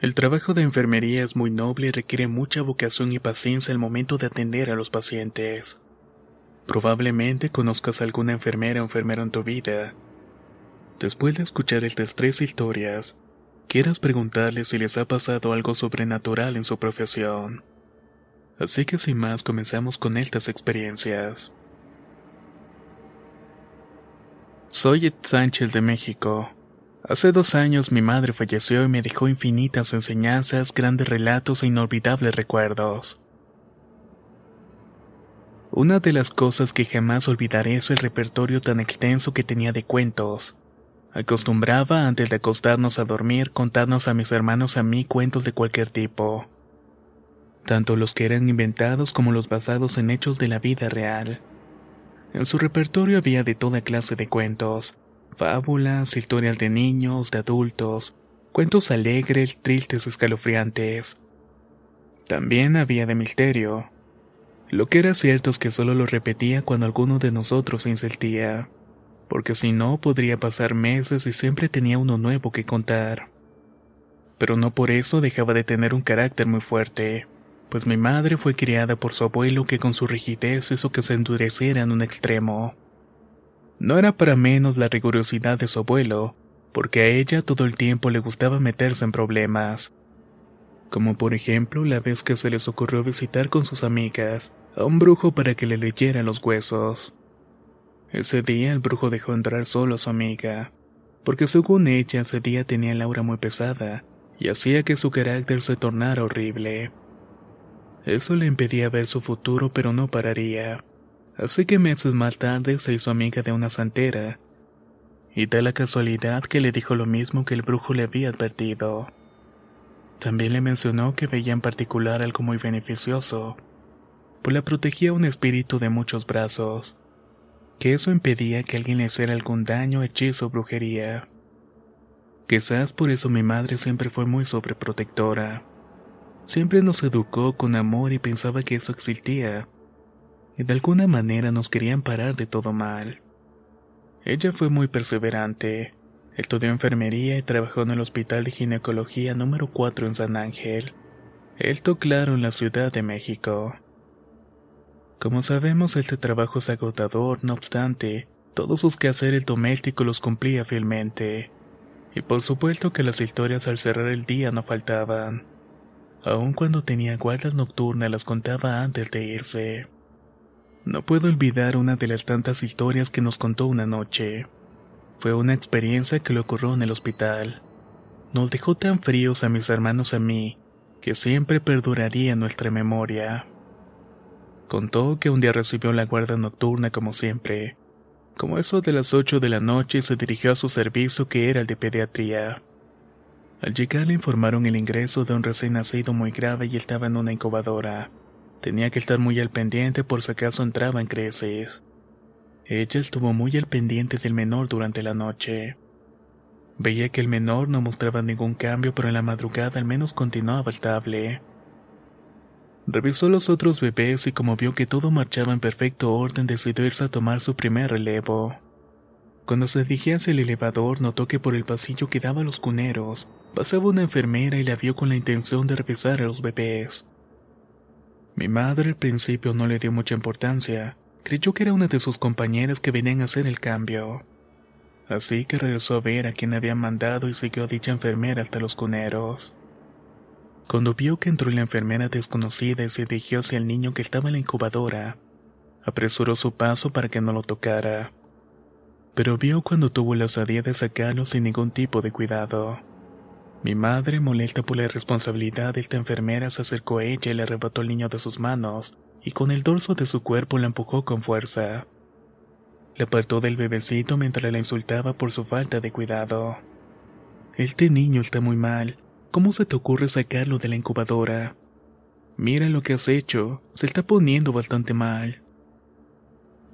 El trabajo de enfermería es muy noble y requiere mucha vocación y paciencia al momento de atender a los pacientes. Probablemente conozcas a alguna enfermera o enfermero en tu vida. Después de escuchar estas tres historias, quieras preguntarles si les ha pasado algo sobrenatural en su profesión. Así que sin más comenzamos con estas experiencias. Soy Ed Sánchez de México. Hace dos años mi madre falleció y me dejó infinitas enseñanzas, grandes relatos e inolvidables recuerdos. Una de las cosas que jamás olvidaré es el repertorio tan extenso que tenía de cuentos. Acostumbraba, antes de acostarnos a dormir, contarnos a mis hermanos a mí cuentos de cualquier tipo. Tanto los que eran inventados como los basados en hechos de la vida real. En su repertorio había de toda clase de cuentos, fábulas, historias de niños, de adultos, cuentos alegres, tristes escalofriantes. También había de misterio. Lo que era cierto es que solo lo repetía cuando alguno de nosotros se insultía, porque si no podría pasar meses y siempre tenía uno nuevo que contar. Pero no por eso dejaba de tener un carácter muy fuerte, pues mi madre fue criada por su abuelo que con su rigidez hizo que se endureciera en un extremo. No era para menos la rigurosidad de su abuelo, porque a ella todo el tiempo le gustaba meterse en problemas. Como por ejemplo la vez que se les ocurrió visitar con sus amigas a un brujo para que le leyera los huesos. Ese día el brujo dejó entrar solo a su amiga, porque según ella ese día tenía la aura muy pesada y hacía que su carácter se tornara horrible. Eso le impedía ver su futuro pero no pararía. Así que meses más tarde se hizo amiga de una santera, y da la casualidad que le dijo lo mismo que el brujo le había advertido. También le mencionó que veía en particular algo muy beneficioso, pues la protegía un espíritu de muchos brazos, que eso impedía que alguien le hiciera algún daño, hechizo o brujería. Quizás por eso mi madre siempre fue muy sobreprotectora. Siempre nos educó con amor y pensaba que eso existía, y de alguna manera nos querían parar de todo mal. Ella fue muy perseverante. Estudió enfermería y trabajó en el Hospital de Ginecología número 4 en San Ángel. Esto claro en la Ciudad de México. Como sabemos, este trabajo es agotador, no obstante, todos sus quehaceres domésticos los cumplía fielmente. Y por supuesto que las historias al cerrar el día no faltaban. Aun cuando tenía guardas nocturnas las contaba antes de irse. No puedo olvidar una de las tantas historias que nos contó una noche. Fue una experiencia que le ocurrió en el hospital. Nos dejó tan fríos a mis hermanos y a mí, que siempre perduraría en nuestra memoria. Contó que un día recibió la guardia nocturna como siempre. Como eso de las ocho de la noche se dirigió a su servicio que era el de pediatría. Al llegar le informaron el ingreso de un recién nacido muy grave y estaba en una incubadora. Tenía que estar muy al pendiente por si acaso entraba en crisis. Ella estuvo muy al pendiente del menor durante la noche. Veía que el menor no mostraba ningún cambio, pero en la madrugada al menos continuaba estable. Revisó los otros bebés y como vio que todo marchaba en perfecto orden, decidió irse a tomar su primer relevo. Cuando se dirigía hacia el elevador, notó que por el pasillo que daba a los cuneros pasaba una enfermera y la vio con la intención de revisar a los bebés. Mi madre al principio no le dio mucha importancia, creyó que era una de sus compañeras que venían a hacer el cambio. Así que regresó a ver a quien había mandado y siguió a dicha enfermera hasta los cuneros. Cuando vio que entró la enfermera desconocida y se dirigió hacia el niño que estaba en la incubadora, apresuró su paso para que no lo tocara. Pero vio cuando tuvo la osadía de sacarlo sin ningún tipo de cuidado. Mi madre, molesta por la responsabilidad de esta enfermera, se acercó a ella y le arrebató el niño de sus manos, y con el dorso de su cuerpo la empujó con fuerza. Le apartó del bebecito mientras la insultaba por su falta de cuidado. Este niño está muy mal. ¿Cómo se te ocurre sacarlo de la incubadora? Mira lo que has hecho. Se está poniendo bastante mal.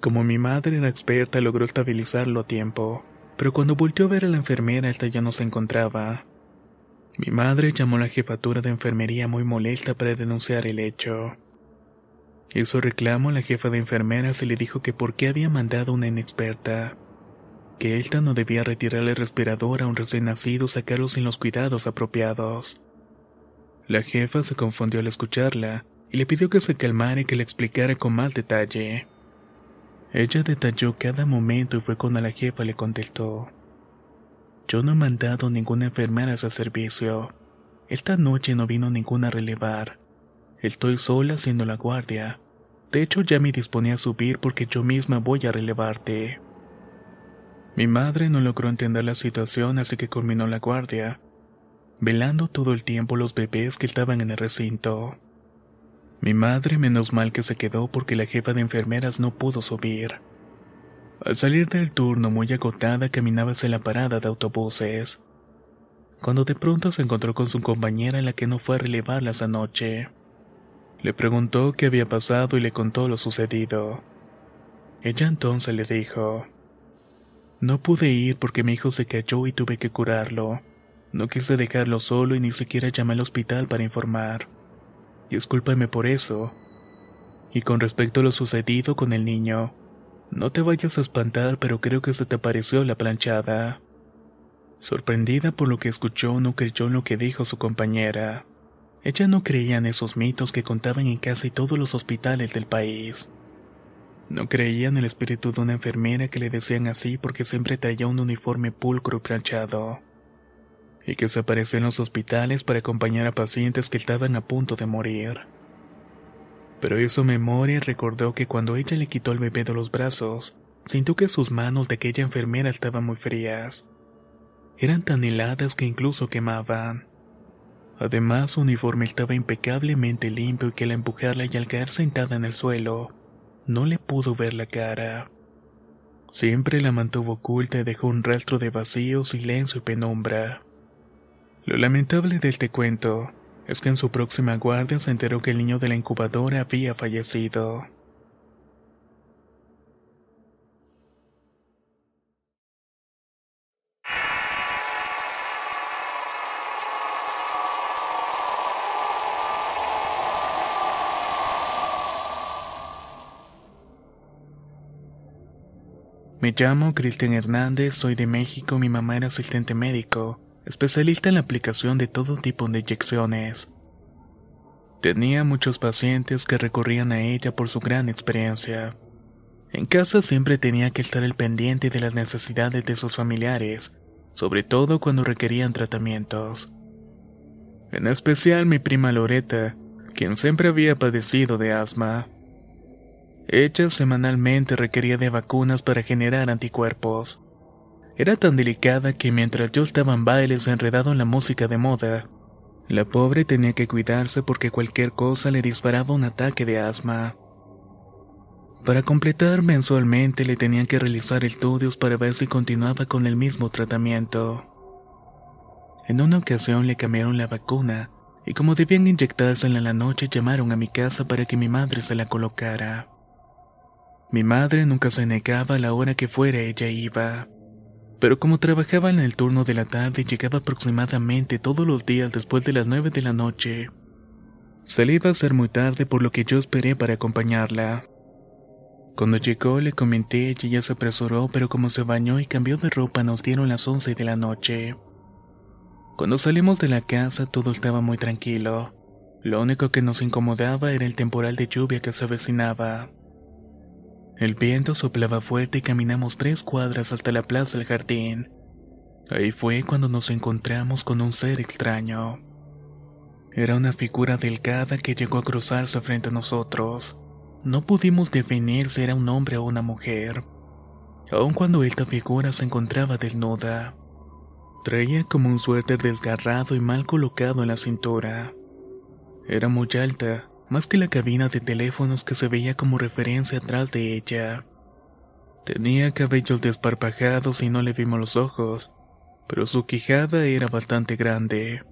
Como mi madre era experta, logró estabilizarlo a tiempo. Pero cuando volvió a ver a la enfermera, esta ya no se encontraba. Mi madre llamó a la jefatura de enfermería muy molesta para denunciar el hecho. Hizo reclamo a la jefa de enfermeras y le dijo que por qué había mandado una inexperta. Que ésta no debía retirarle el respirador a un recién nacido sacarlo sin los cuidados apropiados. La jefa se confundió al escucharla y le pidió que se calmara y que le explicara con más detalle. Ella detalló cada momento y fue cuando la jefa le contestó. Yo no he mandado ninguna enfermera a ese servicio. Esta noche no vino ninguna a relevar. Estoy sola haciendo la guardia. De hecho, ya me disponía a subir porque yo misma voy a relevarte. Mi madre no logró entender la situación así que culminó la guardia, velando todo el tiempo los bebés que estaban en el recinto. Mi madre menos mal que se quedó porque la jefa de enfermeras no pudo subir. Al salir del turno muy agotada caminaba hacia la parada de autobuses, cuando de pronto se encontró con su compañera la que no fue a relevarla esa noche. Le preguntó qué había pasado y le contó lo sucedido. Ella entonces le dijo, No pude ir porque mi hijo se cayó y tuve que curarlo. No quise dejarlo solo y ni siquiera llamé al hospital para informar. Discúlpame por eso. Y con respecto a lo sucedido con el niño, no te vayas a espantar, pero creo que se te pareció la planchada. Sorprendida por lo que escuchó, no creyó en lo que dijo su compañera. Ella no creía en esos mitos que contaban en casi todos los hospitales del país. No creía en el espíritu de una enfermera que le decían así porque siempre traía un uniforme pulcro y planchado. Y que se aparecía en los hospitales para acompañar a pacientes que estaban a punto de morir. Pero hizo memoria recordó que cuando ella le quitó el bebé de los brazos, sintió que sus manos de aquella enfermera estaban muy frías. Eran tan heladas que incluso quemaban. Además, su uniforme estaba impecablemente limpio y que al empujarla y al caer sentada en el suelo, no le pudo ver la cara. Siempre la mantuvo oculta y dejó un rastro de vacío, silencio y penumbra. Lo lamentable de este cuento es que en su próxima guardia se enteró que el niño de la incubadora había fallecido. Me llamo Cristian Hernández, soy de México, mi mamá era asistente médico, especialista en la aplicación de todo tipo de inyecciones. Tenía muchos pacientes que recurrían a ella por su gran experiencia. En casa siempre tenía que estar al pendiente de las necesidades de sus familiares, sobre todo cuando requerían tratamientos. En especial mi prima Loreta, quien siempre había padecido de asma. Ella semanalmente requería de vacunas para generar anticuerpos. Era tan delicada que mientras yo estaba en bailes enredado en la música de moda, la pobre tenía que cuidarse porque cualquier cosa le disparaba un ataque de asma. Para completar mensualmente le tenían que realizar estudios para ver si continuaba con el mismo tratamiento. En una ocasión le cambiaron la vacuna y como debían inyectársela en la noche llamaron a mi casa para que mi madre se la colocara. Mi madre nunca se negaba a la hora que fuera ella iba. Pero como trabajaba en el turno de la tarde llegaba aproximadamente todos los días después de las nueve de la noche. Se le iba a hacer muy tarde por lo que yo esperé para acompañarla. Cuando llegó le comenté y ella se apresuró pero como se bañó y cambió de ropa nos dieron las once de la noche. Cuando salimos de la casa todo estaba muy tranquilo. Lo único que nos incomodaba era el temporal de lluvia que se avecinaba. El viento soplaba fuerte y caminamos tres cuadras hasta la plaza del jardín. Ahí fue cuando nos encontramos con un ser extraño. Era una figura delgada que llegó a cruzarse frente a nosotros. No pudimos definir si era un hombre o una mujer, aun cuando esta figura se encontraba desnuda. Traía como un suéter desgarrado y mal colocado en la cintura. Era muy alta, más que la cabina de teléfonos que se veía como referencia atrás de ella. Tenía cabellos desparpajados y no le vimos los ojos, pero su quijada era bastante grande.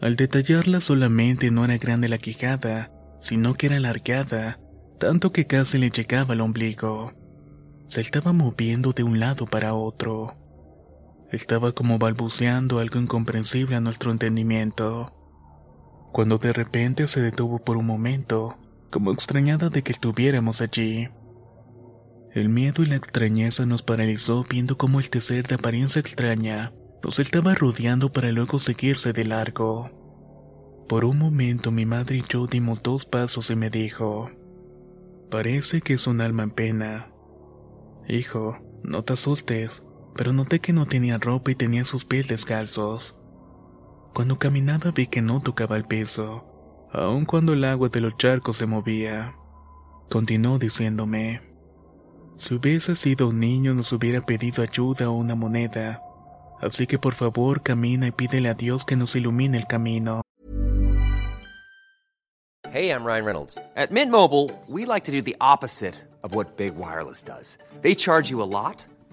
Al detallarla solamente no era grande la quijada, sino que era alargada, tanto que casi le llegaba al ombligo. Se estaba moviendo de un lado para otro. Estaba como balbuceando algo incomprensible a nuestro entendimiento cuando de repente se detuvo por un momento, como extrañada de que estuviéramos allí. El miedo y la extrañeza nos paralizó viendo cómo este ser de apariencia extraña nos estaba rodeando para luego seguirse de largo. Por un momento mi madre y yo dimos dos pasos y me dijo, parece que es un alma en pena. Hijo, no te asustes, pero noté que no tenía ropa y tenía sus pies descalzos. Cuando caminaba vi que no tocaba el piso, aun cuando el agua de los charcos se movía. Continuó diciéndome, si hubiese sido un niño nos hubiera pedido ayuda o una moneda, así que por favor camina y pídele a Dios que nos ilumine el camino. Hey, I'm Ryan Reynolds. At Mint Mobile, we like to do the opposite of what Big Wireless does. They charge you a lot.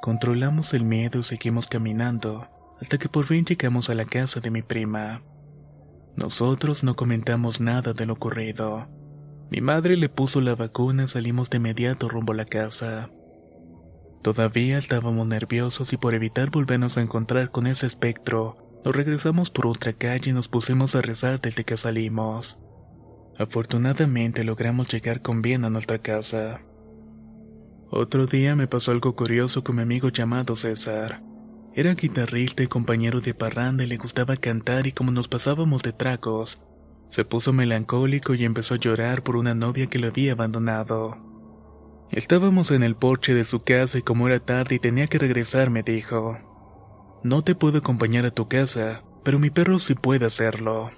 Controlamos el miedo y seguimos caminando hasta que por fin llegamos a la casa de mi prima. Nosotros no comentamos nada de lo ocurrido. Mi madre le puso la vacuna y salimos de inmediato rumbo a la casa. Todavía estábamos nerviosos y por evitar volvernos a encontrar con ese espectro, nos regresamos por otra calle y nos pusimos a rezar desde que salimos. Afortunadamente logramos llegar con bien a nuestra casa. Otro día me pasó algo curioso con mi amigo llamado César. Era guitarrista y compañero de parranda y le gustaba cantar y como nos pasábamos de tracos, se puso melancólico y empezó a llorar por una novia que lo había abandonado. Estábamos en el porche de su casa y como era tarde y tenía que regresar me dijo, No te puedo acompañar a tu casa, pero mi perro sí puede hacerlo.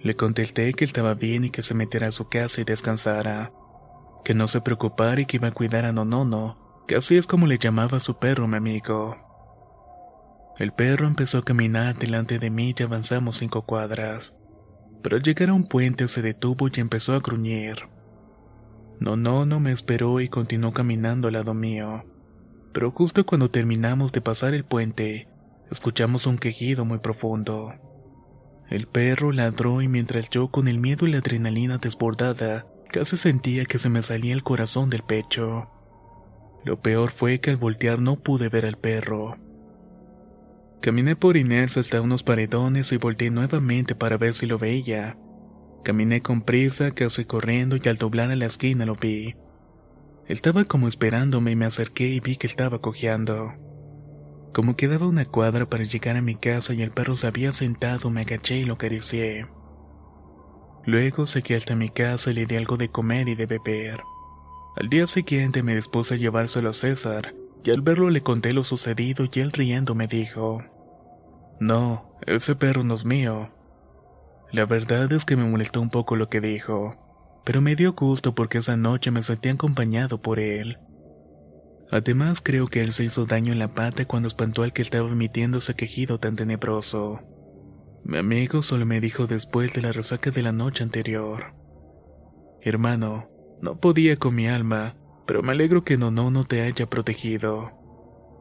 Le contesté que estaba bien y que se metiera a su casa y descansara que no se preocupara y que iba a cuidar a Nonono, que así es como le llamaba su perro mi amigo. El perro empezó a caminar delante de mí y avanzamos cinco cuadras, pero al llegar a un puente se detuvo y empezó a gruñir. Nonono me esperó y continuó caminando al lado mío, pero justo cuando terminamos de pasar el puente, escuchamos un quejido muy profundo. El perro ladró y mientras yo con el miedo y la adrenalina desbordada Casi sentía que se me salía el corazón del pecho. Lo peor fue que al voltear no pude ver al perro. Caminé por inercia hasta unos paredones y volteé nuevamente para ver si lo veía. Caminé con prisa, casi corriendo y al doblar a la esquina lo vi. Estaba como esperándome y me acerqué y vi que estaba cojeando. Como quedaba una cuadra para llegar a mi casa y el perro se había sentado, me agaché y lo acaricié. Luego seguí hasta mi casa y le di algo de comer y de beber. Al día siguiente me dispuse a llevárselo a César, y al verlo le conté lo sucedido y él riendo me dijo, No, ese perro no es mío. La verdad es que me molestó un poco lo que dijo, pero me dio gusto porque esa noche me sentí acompañado por él. Además creo que él se hizo daño en la pata cuando espantó al que estaba emitiendo ese quejido tan tenebroso. Mi amigo solo me dijo después de la resaca de la noche anterior. Hermano, no podía con mi alma, pero me alegro que Nono no te haya protegido.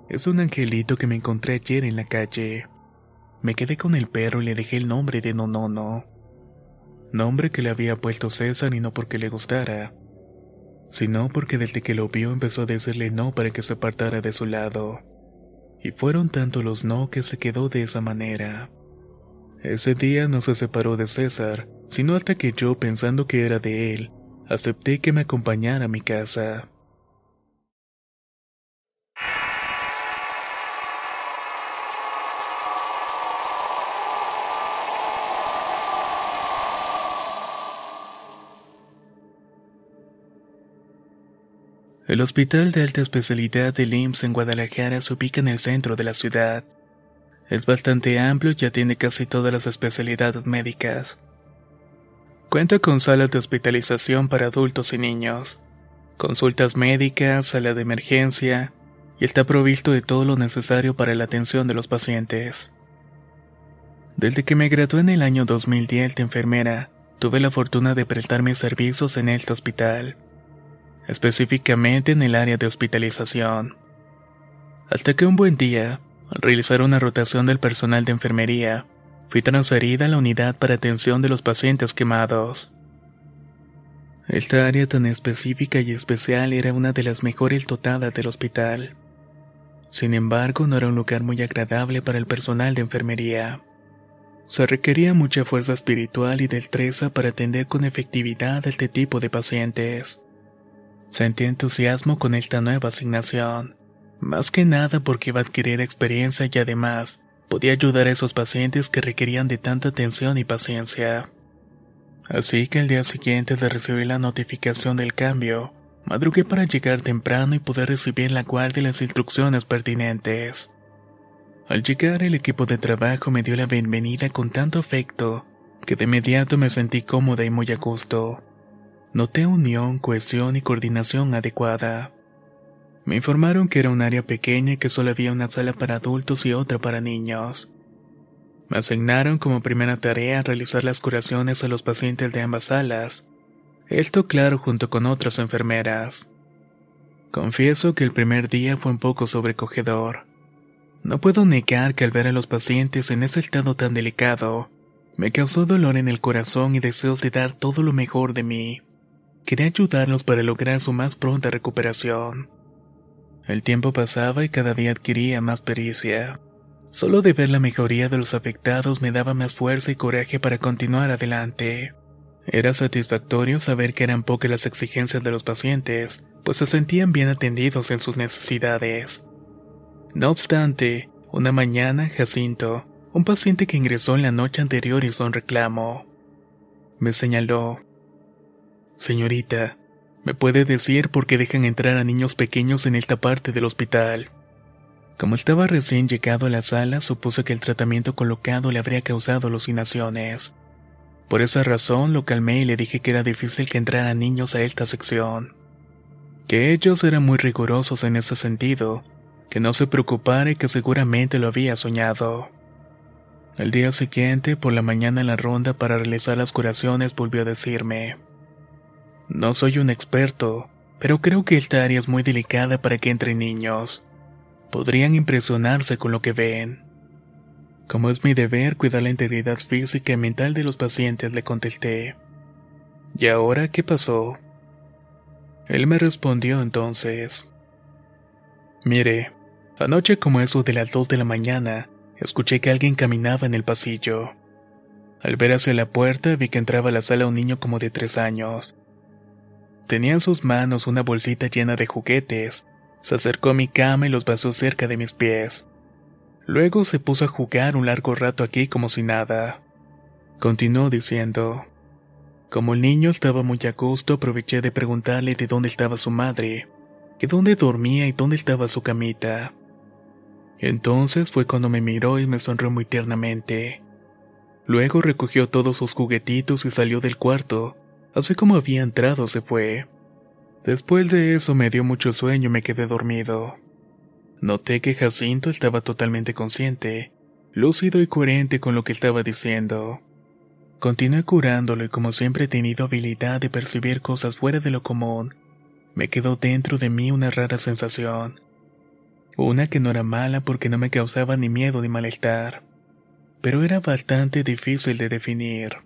Es un angelito que me encontré ayer en la calle. Me quedé con el perro y le dejé el nombre de Nonono. Nombre que le había puesto César y no porque le gustara, sino porque desde que lo vio empezó a decirle no para que se apartara de su lado. Y fueron tantos los no que se quedó de esa manera. Ese día no se separó de César, sino hasta que yo, pensando que era de él, acepté que me acompañara a mi casa. El Hospital de Alta Especialidad de IMSS en Guadalajara se ubica en el centro de la ciudad. Es bastante amplio y ya tiene casi todas las especialidades médicas. Cuenta con salas de hospitalización para adultos y niños, consultas médicas, sala de emergencia, y está provisto de todo lo necesario para la atención de los pacientes. Desde que me gradué en el año 2010 de enfermera, tuve la fortuna de prestar mis servicios en este hospital específicamente en el área de hospitalización. Hasta que un buen día, al realizar una rotación del personal de enfermería, fui transferida a la unidad para atención de los pacientes quemados. Esta área tan específica y especial era una de las mejores dotadas del hospital. Sin embargo, no era un lugar muy agradable para el personal de enfermería. Se requería mucha fuerza espiritual y destreza para atender con efectividad a este tipo de pacientes. Sentí entusiasmo con esta nueva asignación, más que nada porque iba a adquirir experiencia y además podía ayudar a esos pacientes que requerían de tanta atención y paciencia. Así que el día siguiente de recibir la notificación del cambio, madrugué para llegar temprano y poder recibir la guardia y las instrucciones pertinentes. Al llegar el equipo de trabajo me dio la bienvenida con tanto afecto que de inmediato me sentí cómoda y muy a gusto. Noté unión, cohesión y coordinación adecuada. Me informaron que era un área pequeña y que solo había una sala para adultos y otra para niños. Me asignaron como primera tarea realizar las curaciones a los pacientes de ambas salas. Esto claro junto con otras enfermeras. Confieso que el primer día fue un poco sobrecogedor. No puedo negar que al ver a los pacientes en ese estado tan delicado, me causó dolor en el corazón y deseos de dar todo lo mejor de mí. Quería ayudarlos para lograr su más pronta recuperación. El tiempo pasaba y cada día adquiría más pericia. Solo de ver la mejoría de los afectados me daba más fuerza y coraje para continuar adelante. Era satisfactorio saber que eran pocas las exigencias de los pacientes, pues se sentían bien atendidos en sus necesidades. No obstante, una mañana, Jacinto, un paciente que ingresó en la noche anterior hizo un reclamo. Me señaló, Señorita, ¿me puede decir por qué dejan entrar a niños pequeños en esta parte del hospital? Como estaba recién llegado a la sala, supuse que el tratamiento colocado le habría causado alucinaciones. Por esa razón lo calmé y le dije que era difícil que entraran niños a esta sección. Que ellos eran muy rigurosos en ese sentido, que no se preocupara y que seguramente lo había soñado. El día siguiente, por la mañana en la ronda para realizar las curaciones, volvió a decirme, no soy un experto, pero creo que esta área es muy delicada para que entren niños. Podrían impresionarse con lo que ven. Como es mi deber cuidar la integridad física y mental de los pacientes, le contesté. ¿Y ahora qué pasó? Él me respondió entonces. Mire, anoche como eso de las dos de la mañana, escuché que alguien caminaba en el pasillo. Al ver hacia la puerta vi que entraba a la sala un niño como de tres años. Tenía en sus manos una bolsita llena de juguetes. Se acercó a mi cama y los pasó cerca de mis pies. Luego se puso a jugar un largo rato aquí como si nada. Continuó diciendo. Como el niño estaba muy a gusto, aproveché de preguntarle de dónde estaba su madre, que dónde dormía y dónde estaba su camita. Entonces fue cuando me miró y me sonrió muy tiernamente. Luego recogió todos sus juguetitos y salió del cuarto, Así como había entrado, se fue. Después de eso me dio mucho sueño y me quedé dormido. Noté que Jacinto estaba totalmente consciente, lúcido y coherente con lo que estaba diciendo. Continué curándolo y como siempre he tenido habilidad de percibir cosas fuera de lo común, me quedó dentro de mí una rara sensación. Una que no era mala porque no me causaba ni miedo ni malestar, pero era bastante difícil de definir.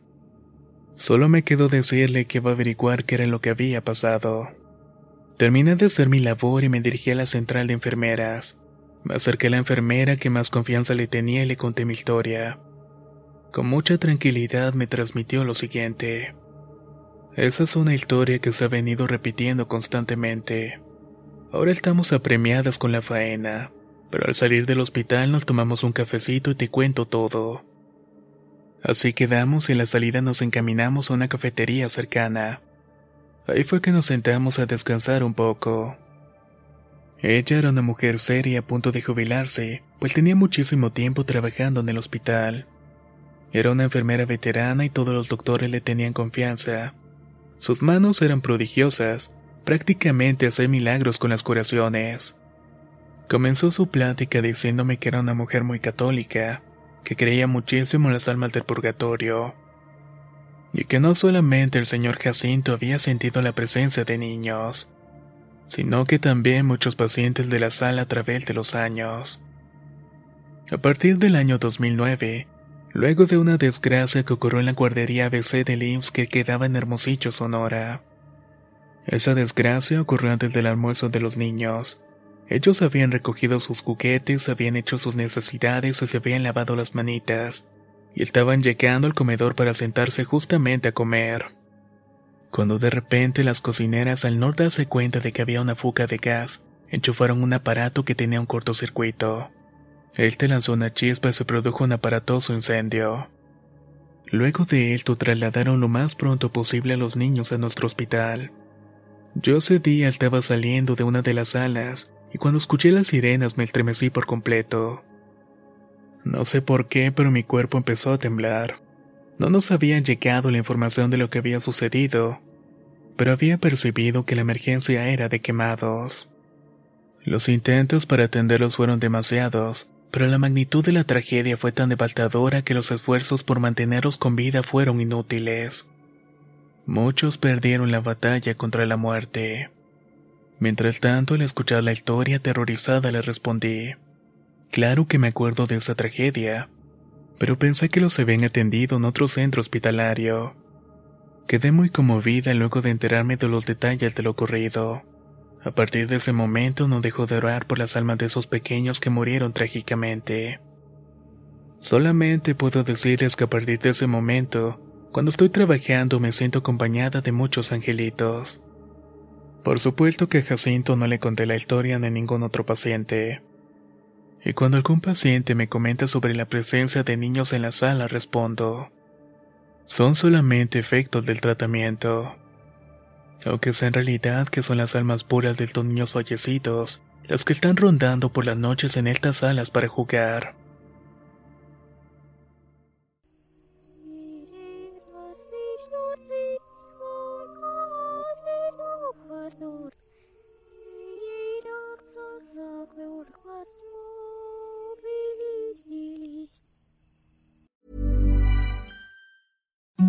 Solo me quedó decirle que iba a averiguar qué era lo que había pasado. Terminé de hacer mi labor y me dirigí a la central de enfermeras. Me acerqué a la enfermera que más confianza le tenía y le conté mi historia. Con mucha tranquilidad me transmitió lo siguiente. Esa es una historia que se ha venido repitiendo constantemente. Ahora estamos apremiadas con la faena, pero al salir del hospital nos tomamos un cafecito y te cuento todo. Así quedamos y en la salida nos encaminamos a una cafetería cercana. Ahí fue que nos sentamos a descansar un poco. Ella era una mujer seria a punto de jubilarse, pues tenía muchísimo tiempo trabajando en el hospital. Era una enfermera veterana y todos los doctores le tenían confianza. Sus manos eran prodigiosas, prácticamente hacía milagros con las curaciones. Comenzó su plática diciéndome que era una mujer muy católica, que creía muchísimo en las almas del purgatorio, y que no solamente el señor Jacinto había sentido la presencia de niños, sino que también muchos pacientes de la sala a través de los años. A partir del año 2009, luego de una desgracia que ocurrió en la guardería ABC de IMSS que quedaba en Hermosillo, Sonora. Esa desgracia ocurrió antes del almuerzo de los niños, ellos habían recogido sus juguetes, habían hecho sus necesidades y se habían lavado las manitas, y estaban llegando al comedor para sentarse justamente a comer. Cuando de repente las cocineras, al no darse cuenta de que había una fuga de gas, enchufaron un aparato que tenía un cortocircuito. Este lanzó una chispa y se produjo un aparatoso incendio. Luego de esto trasladaron lo más pronto posible a los niños a nuestro hospital. Yo ese día estaba saliendo de una de las salas y cuando escuché las sirenas me estremecí por completo. No sé por qué, pero mi cuerpo empezó a temblar. No nos habían llegado la información de lo que había sucedido, pero había percibido que la emergencia era de quemados. Los intentos para atenderlos fueron demasiados, pero la magnitud de la tragedia fue tan devastadora que los esfuerzos por mantenerlos con vida fueron inútiles. Muchos perdieron la batalla contra la muerte. Mientras tanto, al escuchar la historia aterrorizada le respondí, Claro que me acuerdo de esa tragedia, pero pensé que los habían atendido en otro centro hospitalario. Quedé muy conmovida luego de enterarme de los detalles de lo ocurrido. A partir de ese momento no dejó de orar por las almas de esos pequeños que murieron trágicamente. Solamente puedo decirles que a partir de ese momento, cuando estoy trabajando me siento acompañada de muchos angelitos. Por supuesto que Jacinto no le conté la historia ni a ningún otro paciente. Y cuando algún paciente me comenta sobre la presencia de niños en la sala, respondo, son solamente efectos del tratamiento. Aunque sea en realidad que son las almas puras de estos niños fallecidos, las que están rondando por las noches en estas salas para jugar.